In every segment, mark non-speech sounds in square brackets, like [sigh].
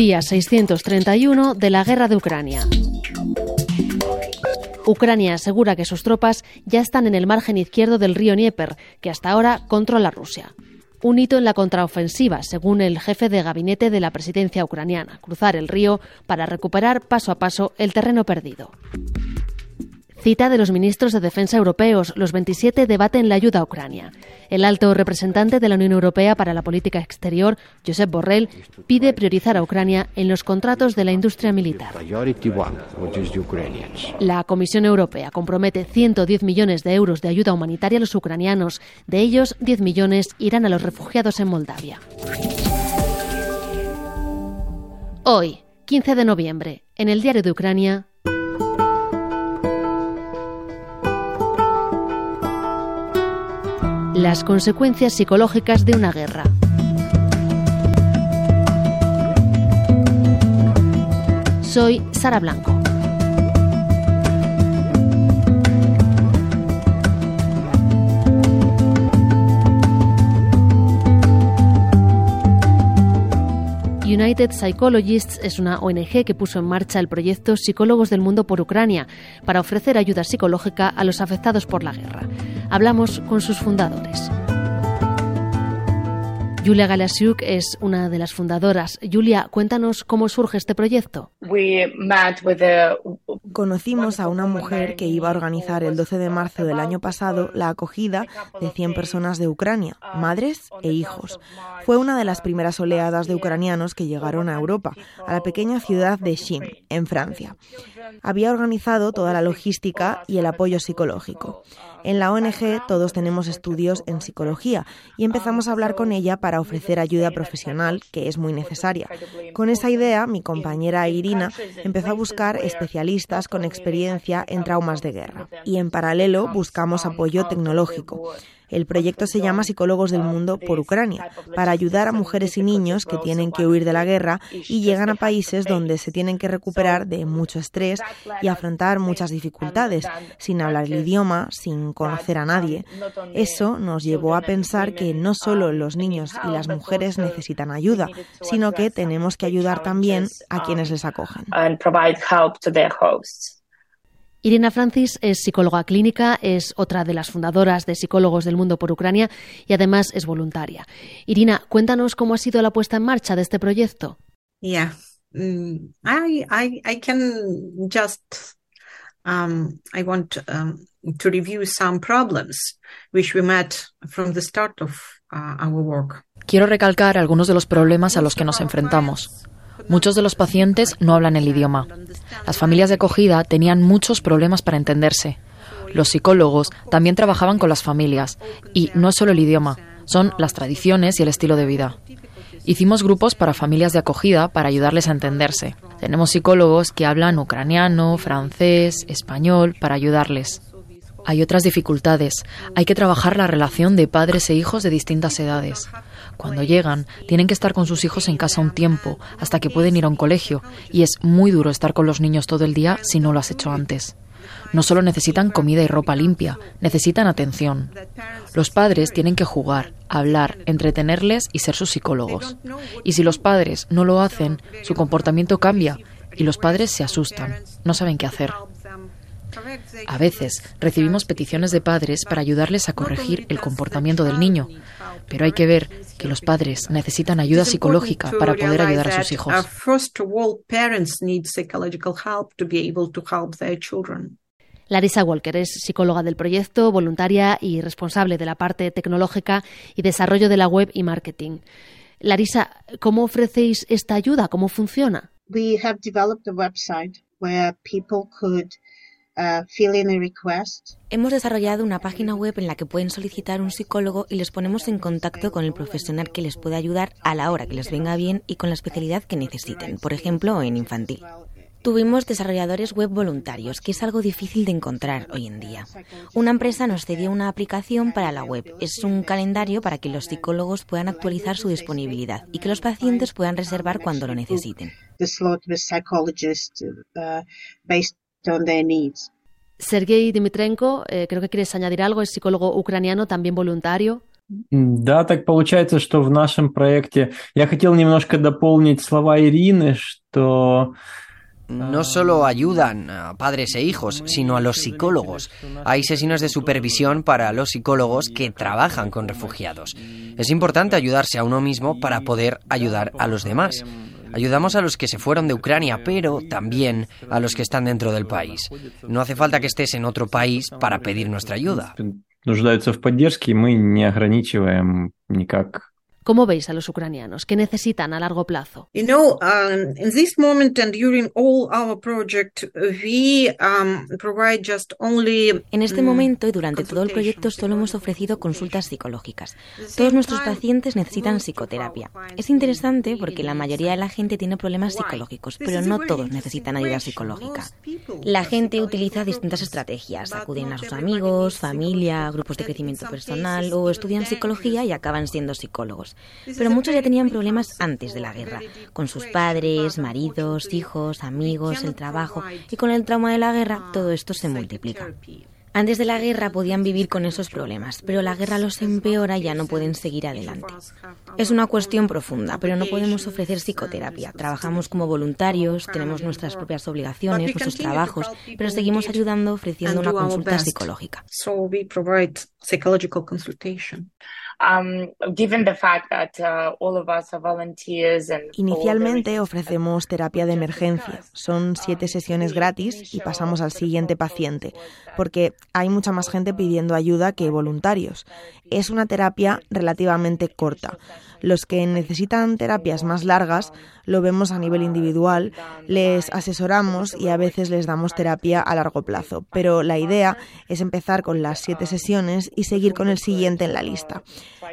Día 631 de la guerra de Ucrania. Ucrania asegura que sus tropas ya están en el margen izquierdo del río Dnieper, que hasta ahora controla Rusia. Un hito en la contraofensiva, según el jefe de gabinete de la presidencia ucraniana, cruzar el río para recuperar paso a paso el terreno perdido. Cita de los ministros de Defensa europeos. Los 27 debaten la ayuda a Ucrania. El alto representante de la Unión Europea para la Política Exterior, Josep Borrell, pide priorizar a Ucrania en los contratos de la industria militar. La Comisión Europea compromete 110 millones de euros de ayuda humanitaria a los ucranianos. De ellos, 10 millones irán a los refugiados en Moldavia. Hoy, 15 de noviembre, en el diario de Ucrania, las consecuencias psicológicas de una guerra. Soy Sara Blanco. United Psychologists es una ONG que puso en marcha el proyecto Psicólogos del Mundo por Ucrania para ofrecer ayuda psicológica a los afectados por la guerra. Hablamos con sus fundadores. Julia Galasiuk es una de las fundadoras. Julia, cuéntanos cómo surge este proyecto. Conocimos a una mujer que iba a organizar el 12 de marzo del año pasado la acogida de 100 personas de Ucrania, madres e hijos. Fue una de las primeras oleadas de ucranianos que llegaron a Europa, a la pequeña ciudad de Shim, en Francia. Había organizado toda la logística y el apoyo psicológico. En la ONG todos tenemos estudios en psicología y empezamos a hablar con ella para ofrecer ayuda profesional, que es muy necesaria. Con esa idea, mi compañera Irina empezó a buscar especialistas con experiencia en traumas de guerra y en paralelo buscamos apoyo tecnológico. El proyecto se llama Psicólogos del Mundo por Ucrania, para ayudar a mujeres y niños que tienen que huir de la guerra y llegan a países donde se tienen que recuperar de mucho estrés y afrontar muchas dificultades, sin hablar el idioma, sin conocer a nadie. Eso nos llevó a pensar que no solo los niños y las mujeres necesitan ayuda, sino que tenemos que ayudar también a quienes les acogen. Irina Francis es psicóloga clínica, es otra de las fundadoras de Psicólogos del Mundo por Ucrania y además es voluntaria. Irina, cuéntanos cómo ha sido la puesta en marcha de este proyecto. Yeah, mm, I, I, I can just um, I want um, to review some problems which we met from the start of uh, our work. Quiero recalcar algunos de los problemas a los que nos enfrentamos. Muchos de los pacientes no hablan el idioma. Las familias de acogida tenían muchos problemas para entenderse. Los psicólogos también trabajaban con las familias y no es solo el idioma, son las tradiciones y el estilo de vida. Hicimos grupos para familias de acogida para ayudarles a entenderse. Tenemos psicólogos que hablan ucraniano, francés, español para ayudarles. Hay otras dificultades. Hay que trabajar la relación de padres e hijos de distintas edades. Cuando llegan, tienen que estar con sus hijos en casa un tiempo, hasta que pueden ir a un colegio, y es muy duro estar con los niños todo el día si no lo has hecho antes. No solo necesitan comida y ropa limpia, necesitan atención. Los padres tienen que jugar, hablar, entretenerles y ser sus psicólogos. Y si los padres no lo hacen, su comportamiento cambia y los padres se asustan, no saben qué hacer. A veces recibimos peticiones de padres para ayudarles a corregir el comportamiento del niño, pero hay que ver que los padres necesitan ayuda psicológica para poder ayudar a sus hijos. Larissa Walker es psicóloga del proyecto, voluntaria y responsable de la parte tecnológica y desarrollo de la web y marketing. Larissa, ¿cómo ofrecéis esta ayuda? ¿Cómo funciona? We have developed a website where people could Uh, Hemos desarrollado una página web en la que pueden solicitar un psicólogo y les ponemos en contacto con el profesional que les puede ayudar a la hora que les venga bien y con la especialidad que necesiten, por ejemplo, en infantil. Tuvimos desarrolladores web voluntarios, que es algo difícil de encontrar hoy en día. Una empresa nos cedió una aplicación para la web. Es un calendario para que los psicólogos puedan actualizar su disponibilidad y que los pacientes puedan reservar cuando lo necesiten Sergei Dimitrenko, eh, creo que quieres añadir algo, es psicólogo ucraniano, también voluntario. Да, так получается, что в нашем проекте я хотел немножко дополнить слова Ирины, что no solo ayudan a padres e hijos, sino a los psicólogos. Hay sesiones de supervisión para los psicólogos que trabajan con refugiados. Es importante ayudarse a uno mismo para poder ayudar a los demás. Ayudamos a los que se fueron de Ucrania, pero también a los que están dentro del país. No hace falta que estés en otro país para pedir nuestra ayuda. нуждаются в поддержке, и мы не ограничиваем никак ¿Cómo veis a los ucranianos? ¿Qué necesitan a largo plazo? You know, um, in this moment and during all our project, we um, provide just only. En este momento y durante todo el proyecto solo hemos ofrecido consultas psicológicas. Todos nuestros pacientes necesitan psicoterapia. Es interesante porque la mayoría de la gente tiene problemas psicológicos, pero no todos necesitan ayuda psicológica. La gente utiliza distintas estrategias. Acuden a sus amigos, familia, grupos de crecimiento personal o estudian psicología y acaban siendo psicólogos. Pero muchos ya tenían problemas antes de la guerra, con sus padres, maridos, hijos, amigos, el trabajo, y con el trauma de la guerra todo esto se multiplica. Antes de la guerra podían vivir con esos problemas, pero la guerra los empeora y ya no pueden seguir adelante. Es una cuestión profunda, pero no podemos ofrecer psicoterapia. Trabajamos como voluntarios, tenemos nuestras propias obligaciones, nuestros trabajos, pero seguimos ayudando ofreciendo una consulta psicológica. Inicialmente ofrecemos terapia de emergencia. Son siete sesiones gratis y pasamos al siguiente paciente, porque hay mucha más gente pidiendo ayuda que voluntarios. Es una terapia relativamente corta. Los que necesitan terapias más largas lo vemos a nivel individual, les asesoramos y a veces les damos terapia a largo plazo. Pero la idea es empezar con las siete sesiones y seguir con el siguiente en la lista.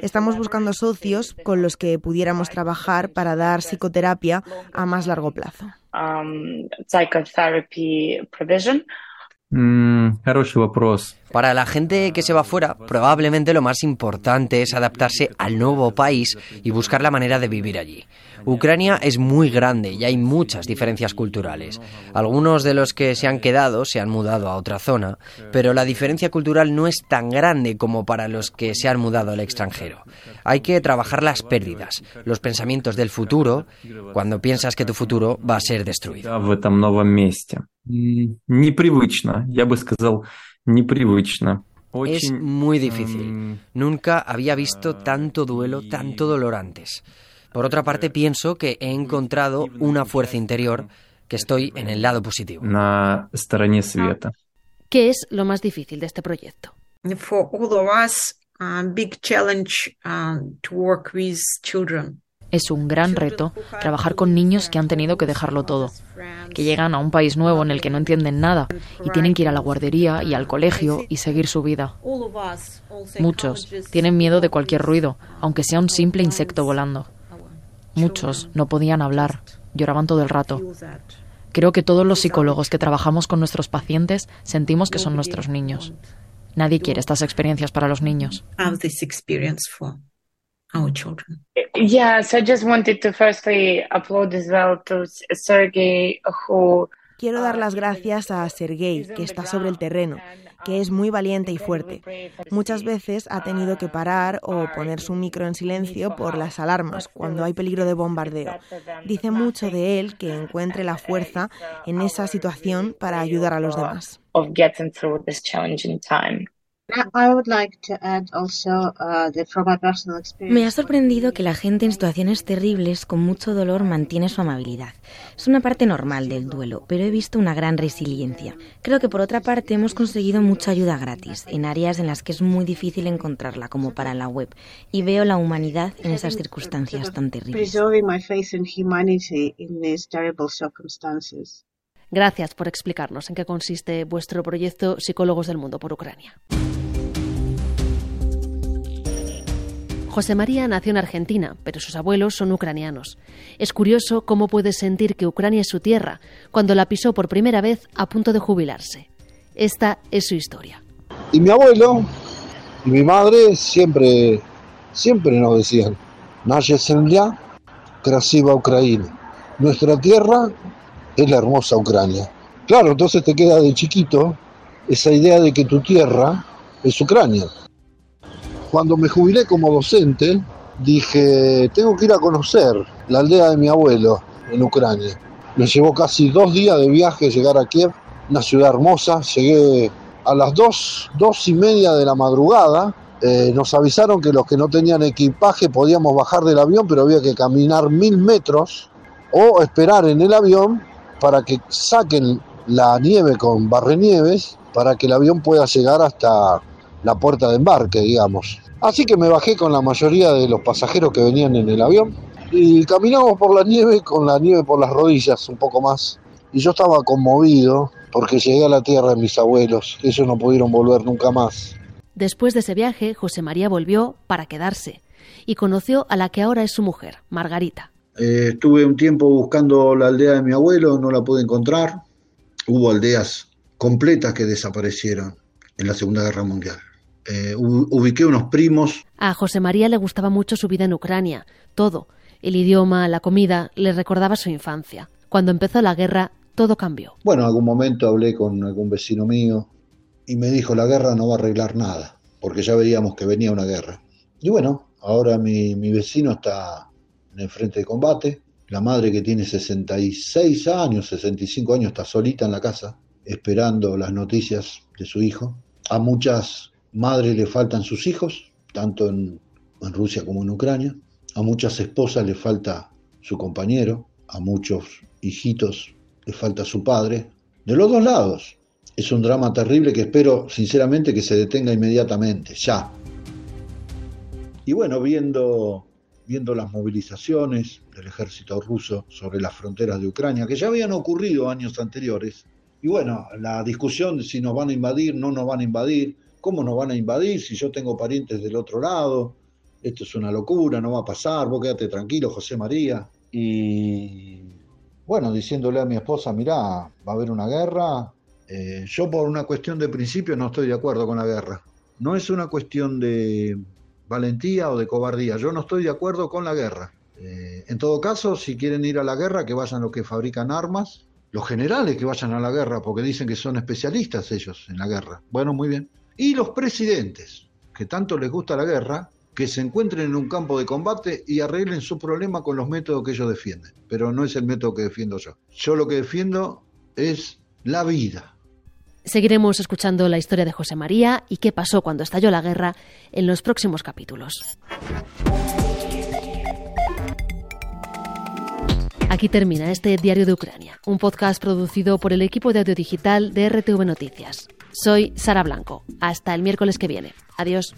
Estamos buscando socios con los que pudiéramos trabajar para dar psicoterapia a más largo plazo. Um, Mm, Para la gente que se va fuera, probablemente lo más importante es adaptarse al nuevo país y buscar la manera de vivir allí. Ucrania es muy grande y hay muchas diferencias culturales. Algunos de los que se han quedado se han mudado a otra zona, pero la diferencia cultural no es tan grande como para los que se han mudado al extranjero. Hay que trabajar las pérdidas, los pensamientos del futuro, cuando piensas que tu futuro va a ser destruido. Es muy difícil. Nunca había visto tanto duelo, tanto dolor antes. Por otra parte, pienso que he encontrado una fuerza interior que estoy en el lado positivo. ¿Qué es lo más difícil de este proyecto? For all of us, a big challenge uh, to work with children. Es un gran reto trabajar con niños que han tenido que dejarlo todo, que llegan a un país nuevo en el que no entienden nada y tienen que ir a la guardería y al colegio y seguir su vida. Muchos tienen miedo de cualquier ruido, aunque sea un simple insecto volando. Muchos no podían hablar, lloraban todo el rato. Creo que todos los psicólogos que trabajamos con nuestros pacientes sentimos que son nuestros niños. Nadie quiere estas experiencias para los niños. our children. Yes, I just wanted to firstly applaud as well to Sergey, who Quiero dar las gracias a Sergei, que está sobre el terreno, que es muy valiente y fuerte. Muchas veces ha tenido que parar o poner su micro en silencio por las alarmas cuando hay peligro de bombardeo. Dice mucho de él que encuentre la [laughs] fuerza en esa situación para ayudar a los demás. Me ha sorprendido que la gente en situaciones terribles con mucho dolor mantiene su amabilidad. Es una parte normal del duelo, pero he visto una gran resiliencia. Creo que por otra parte hemos conseguido mucha ayuda gratis en áreas en las que es muy difícil encontrarla, como para la web, y veo la humanidad en esas circunstancias tan terribles. Gracias por explicarnos en qué consiste vuestro proyecto Psicólogos del Mundo por Ucrania. José María nació en Argentina, pero sus abuelos son ucranianos. Es curioso cómo puede sentir que Ucrania es su tierra cuando la pisó por primera vez a punto de jubilarse. Esta es su historia. Y mi abuelo y mi madre siempre, siempre nos decían, Naye Zemlya, Krasiva Ucrania. Nuestra tierra es la hermosa Ucrania. Claro, entonces te queda de chiquito esa idea de que tu tierra es Ucrania. Cuando me jubilé como docente, dije, tengo que ir a conocer la aldea de mi abuelo en Ucrania. Me llevó casi dos días de viaje llegar a Kiev, una ciudad hermosa. Llegué a las dos, dos y media de la madrugada. Eh, nos avisaron que los que no tenían equipaje podíamos bajar del avión, pero había que caminar mil metros o esperar en el avión para que saquen la nieve con barrenieves para que el avión pueda llegar hasta la puerta de embarque, digamos. Así que me bajé con la mayoría de los pasajeros que venían en el avión y caminamos por la nieve con la nieve por las rodillas un poco más. Y yo estaba conmovido porque llegué a la tierra de mis abuelos. Ellos no pudieron volver nunca más. Después de ese viaje, José María volvió para quedarse y conoció a la que ahora es su mujer, Margarita. Eh, estuve un tiempo buscando la aldea de mi abuelo, no la pude encontrar. Hubo aldeas completas que desaparecieron en la Segunda Guerra Mundial. Eh, ubiqué unos primos. A José María le gustaba mucho su vida en Ucrania, todo, el idioma, la comida, le recordaba su infancia. Cuando empezó la guerra, todo cambió. Bueno, en algún momento hablé con algún vecino mío y me dijo, la guerra no va a arreglar nada, porque ya veíamos que venía una guerra. Y bueno, ahora mi, mi vecino está en el frente de combate, la madre que tiene 66 años, 65 años, está solita en la casa, esperando las noticias de su hijo. A muchas madres le faltan sus hijos, tanto en, en Rusia como en Ucrania. A muchas esposas le falta su compañero, a muchos hijitos le falta su padre. De los dos lados. Es un drama terrible que espero sinceramente que se detenga inmediatamente, ya. Y bueno, viendo, viendo las movilizaciones del ejército ruso sobre las fronteras de Ucrania, que ya habían ocurrido años anteriores, y bueno, la discusión de si nos van a invadir, no nos van a invadir, cómo nos van a invadir si yo tengo parientes del otro lado, esto es una locura, no va a pasar, vos quédate tranquilo, José María. Y bueno, diciéndole a mi esposa, mirá, va a haber una guerra. Eh, yo por una cuestión de principio no estoy de acuerdo con la guerra. No es una cuestión de valentía o de cobardía, yo no estoy de acuerdo con la guerra. Eh, en todo caso, si quieren ir a la guerra, que vayan los que fabrican armas, los generales que vayan a la guerra, porque dicen que son especialistas ellos en la guerra. Bueno, muy bien. Y los presidentes, que tanto les gusta la guerra, que se encuentren en un campo de combate y arreglen su problema con los métodos que ellos defienden. Pero no es el método que defiendo yo. Yo lo que defiendo es la vida. Seguiremos escuchando la historia de José María y qué pasó cuando estalló la guerra en los próximos capítulos. Aquí termina este Diario de Ucrania, un podcast producido por el equipo de audio digital de RTV Noticias. Soy Sara Blanco. Hasta el miércoles que viene. Adiós.